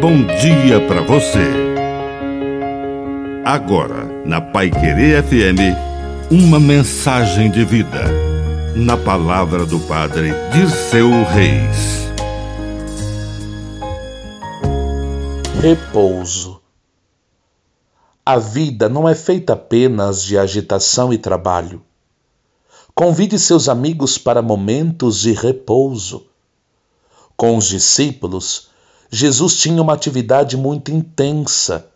bom dia para você. Agora, na Pai Querer FM, uma mensagem de vida. Na palavra do Padre Dirceu Reis. Repouso. A vida não é feita apenas de agitação e trabalho. Convide seus amigos para momentos de repouso. Com os discípulos, Jesus tinha uma atividade muito intensa.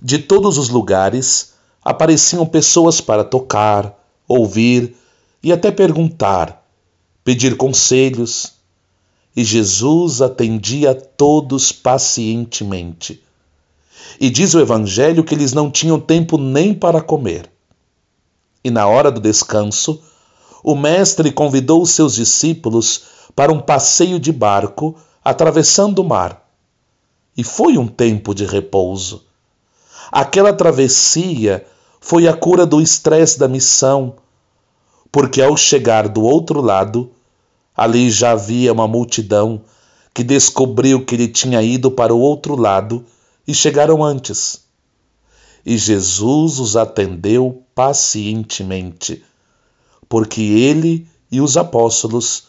De todos os lugares apareciam pessoas para tocar, ouvir e até perguntar, pedir conselhos. E Jesus atendia a todos pacientemente. E diz o Evangelho que eles não tinham tempo nem para comer. E na hora do descanso, o Mestre convidou os seus discípulos para um passeio de barco atravessando o mar. E foi um tempo de repouso. Aquela travessia foi a cura do estresse da missão, porque ao chegar do outro lado, ali já havia uma multidão que descobriu que ele tinha ido para o outro lado e chegaram antes. E Jesus os atendeu pacientemente, porque ele e os apóstolos